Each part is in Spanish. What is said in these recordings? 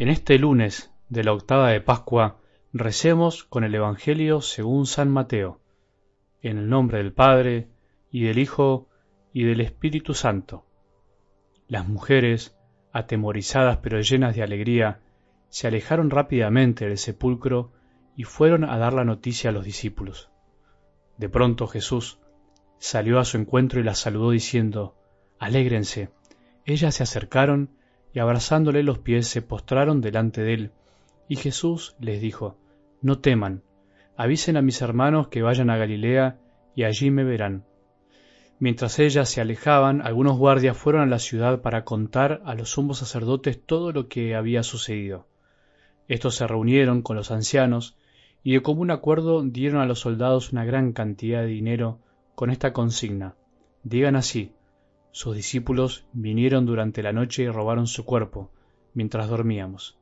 En este lunes de la octava de Pascua recemos con el Evangelio según San Mateo, en el nombre del Padre, y del Hijo, y del Espíritu Santo. Las mujeres, atemorizadas pero llenas de alegría, se alejaron rápidamente del sepulcro y fueron a dar la noticia a los discípulos. De pronto Jesús salió a su encuentro y las saludó diciendo, Alégrense. Ellas se acercaron y abrazándole los pies se postraron delante de él. Y Jesús les dijo, No teman, avisen a mis hermanos que vayan a Galilea y allí me verán. Mientras ellas se alejaban, algunos guardias fueron a la ciudad para contar a los sumos sacerdotes todo lo que había sucedido. Estos se reunieron con los ancianos y de común acuerdo dieron a los soldados una gran cantidad de dinero con esta consigna. Digan así, sus discípulos vinieron durante la noche y robaron su cuerpo, mientras dormíamos.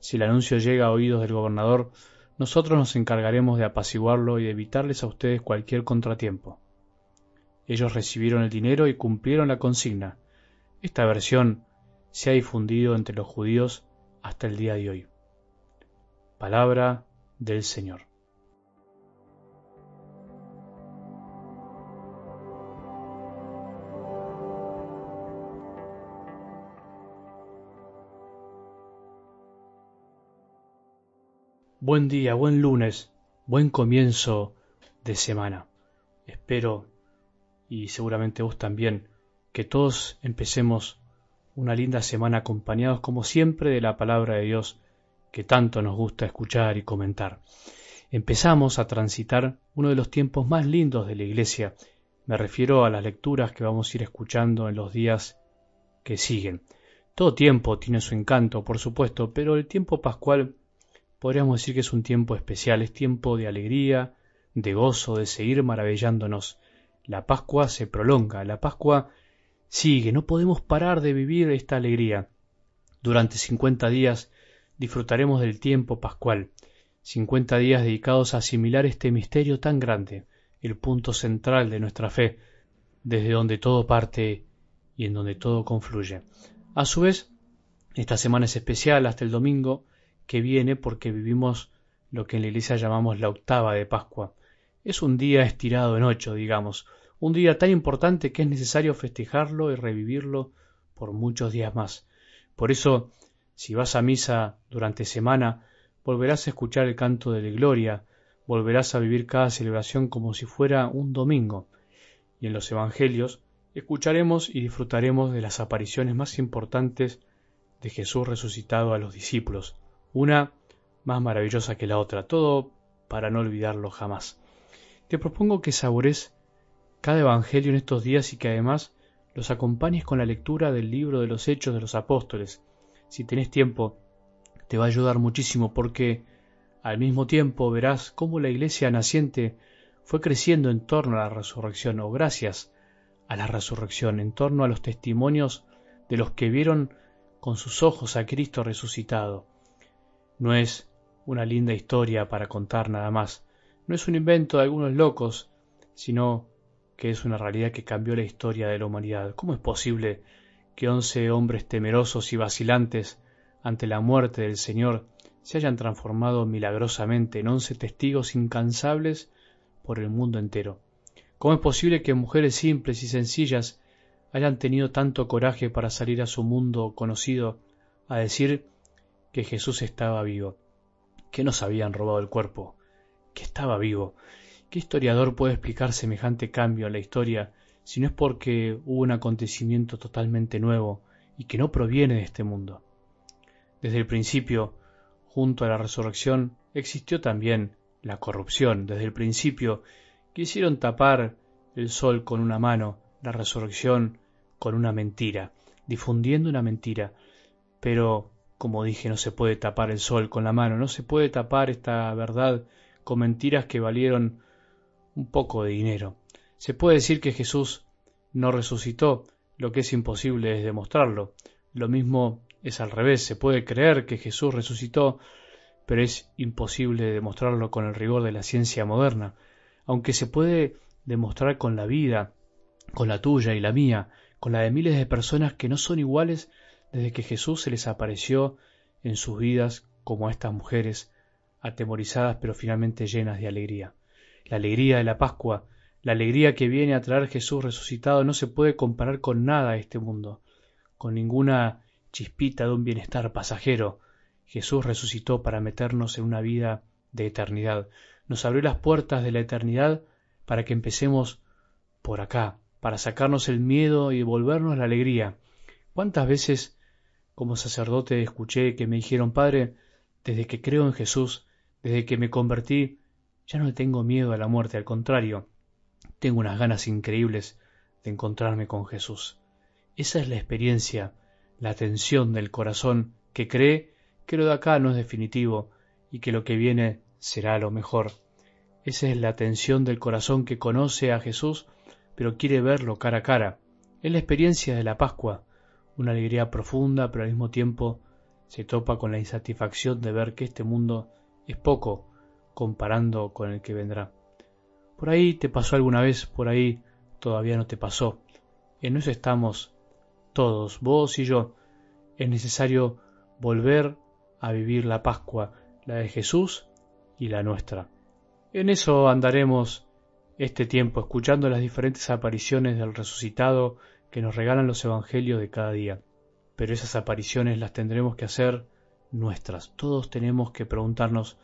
Si el anuncio llega a oídos del gobernador, nosotros nos encargaremos de apaciguarlo y de evitarles a ustedes cualquier contratiempo. Ellos recibieron el dinero y cumplieron la consigna. Esta versión se ha difundido entre los judíos hasta el día de hoy. Palabra del Señor. Buen día, buen lunes, buen comienzo de semana. Espero, y seguramente vos también, que todos empecemos una linda semana acompañados como siempre de la palabra de Dios que tanto nos gusta escuchar y comentar. Empezamos a transitar uno de los tiempos más lindos de la Iglesia. Me refiero a las lecturas que vamos a ir escuchando en los días que siguen. Todo tiempo tiene su encanto, por supuesto, pero el tiempo pascual podríamos decir que es un tiempo especial, es tiempo de alegría, de gozo, de seguir maravillándonos. La Pascua se prolonga, la Pascua sigue, no podemos parar de vivir esta alegría. Durante cincuenta días disfrutaremos del tiempo pascual, cincuenta días dedicados a asimilar este misterio tan grande, el punto central de nuestra fe, desde donde todo parte y en donde todo confluye. A su vez, esta semana es especial hasta el domingo, que viene porque vivimos lo que en la iglesia llamamos la octava de Pascua. Es un día estirado en ocho, digamos, un día tan importante que es necesario festejarlo y revivirlo por muchos días más. Por eso, si vas a misa durante semana, volverás a escuchar el canto de la gloria, volverás a vivir cada celebración como si fuera un domingo. Y en los Evangelios escucharemos y disfrutaremos de las apariciones más importantes de Jesús resucitado a los discípulos, una más maravillosa que la otra, todo para no olvidarlo jamás. Te propongo que sabores cada evangelio en estos días y que además los acompañes con la lectura del libro de los Hechos de los Apóstoles. Si tenés tiempo, te va a ayudar muchísimo porque al mismo tiempo verás cómo la iglesia naciente fue creciendo en torno a la resurrección o gracias a la resurrección, en torno a los testimonios de los que vieron con sus ojos a Cristo resucitado. No es una linda historia para contar nada más, no es un invento de algunos locos, sino que es una realidad que cambió la historia de la humanidad. ¿Cómo es posible que once hombres temerosos y vacilantes ante la muerte del Señor se hayan transformado milagrosamente en once testigos incansables por el mundo entero? ¿Cómo es posible que mujeres simples y sencillas hayan tenido tanto coraje para salir a su mundo conocido a decir que Jesús estaba vivo, que nos habían robado el cuerpo, que estaba vivo. ¿Qué historiador puede explicar semejante cambio en la historia si no es porque hubo un acontecimiento totalmente nuevo y que no proviene de este mundo? Desde el principio, junto a la resurrección, existió también la corrupción. Desde el principio quisieron tapar el sol con una mano, la resurrección con una mentira, difundiendo una mentira. Pero como dije, no se puede tapar el sol con la mano, no se puede tapar esta verdad con mentiras que valieron un poco de dinero. Se puede decir que Jesús no resucitó, lo que es imposible es demostrarlo. Lo mismo es al revés, se puede creer que Jesús resucitó, pero es imposible demostrarlo con el rigor de la ciencia moderna, aunque se puede demostrar con la vida, con la tuya y la mía, con la de miles de personas que no son iguales desde que Jesús se les apareció en sus vidas como a estas mujeres, atemorizadas pero finalmente llenas de alegría. La alegría de la Pascua, la alegría que viene a traer Jesús resucitado no se puede comparar con nada de este mundo, con ninguna chispita de un bienestar pasajero. Jesús resucitó para meternos en una vida de eternidad. Nos abrió las puertas de la eternidad para que empecemos por acá, para sacarnos el miedo y devolvernos la alegría. ¿Cuántas veces como sacerdote escuché que me dijeron, Padre, desde que creo en Jesús, desde que me convertí, ya no tengo miedo a la muerte, al contrario, tengo unas ganas increíbles de encontrarme con Jesús. Esa es la experiencia, la tensión del corazón que cree que lo de acá no es definitivo y que lo que viene será lo mejor. Esa es la tensión del corazón que conoce a Jesús pero quiere verlo cara a cara. Es la experiencia de la Pascua, una alegría profunda, pero al mismo tiempo se topa con la insatisfacción de ver que este mundo es poco comparando con el que vendrá. Por ahí te pasó alguna vez, por ahí todavía no te pasó. En eso estamos todos, vos y yo. Es necesario volver a vivir la Pascua, la de Jesús y la nuestra. En eso andaremos este tiempo escuchando las diferentes apariciones del resucitado que nos regalan los evangelios de cada día. Pero esas apariciones las tendremos que hacer nuestras. Todos tenemos que preguntarnos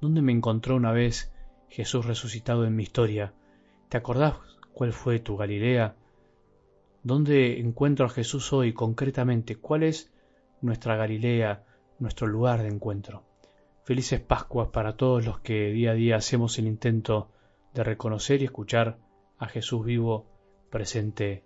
¿dónde me encontró una vez Jesús resucitado en mi historia? ¿Te acordás cuál fue tu Galilea? ¿Dónde encuentro a Jesús hoy concretamente? ¿Cuál es nuestra Galilea, nuestro lugar de encuentro? Felices Pascuas para todos los que día a día hacemos el intento de reconocer y escuchar a Jesús vivo presente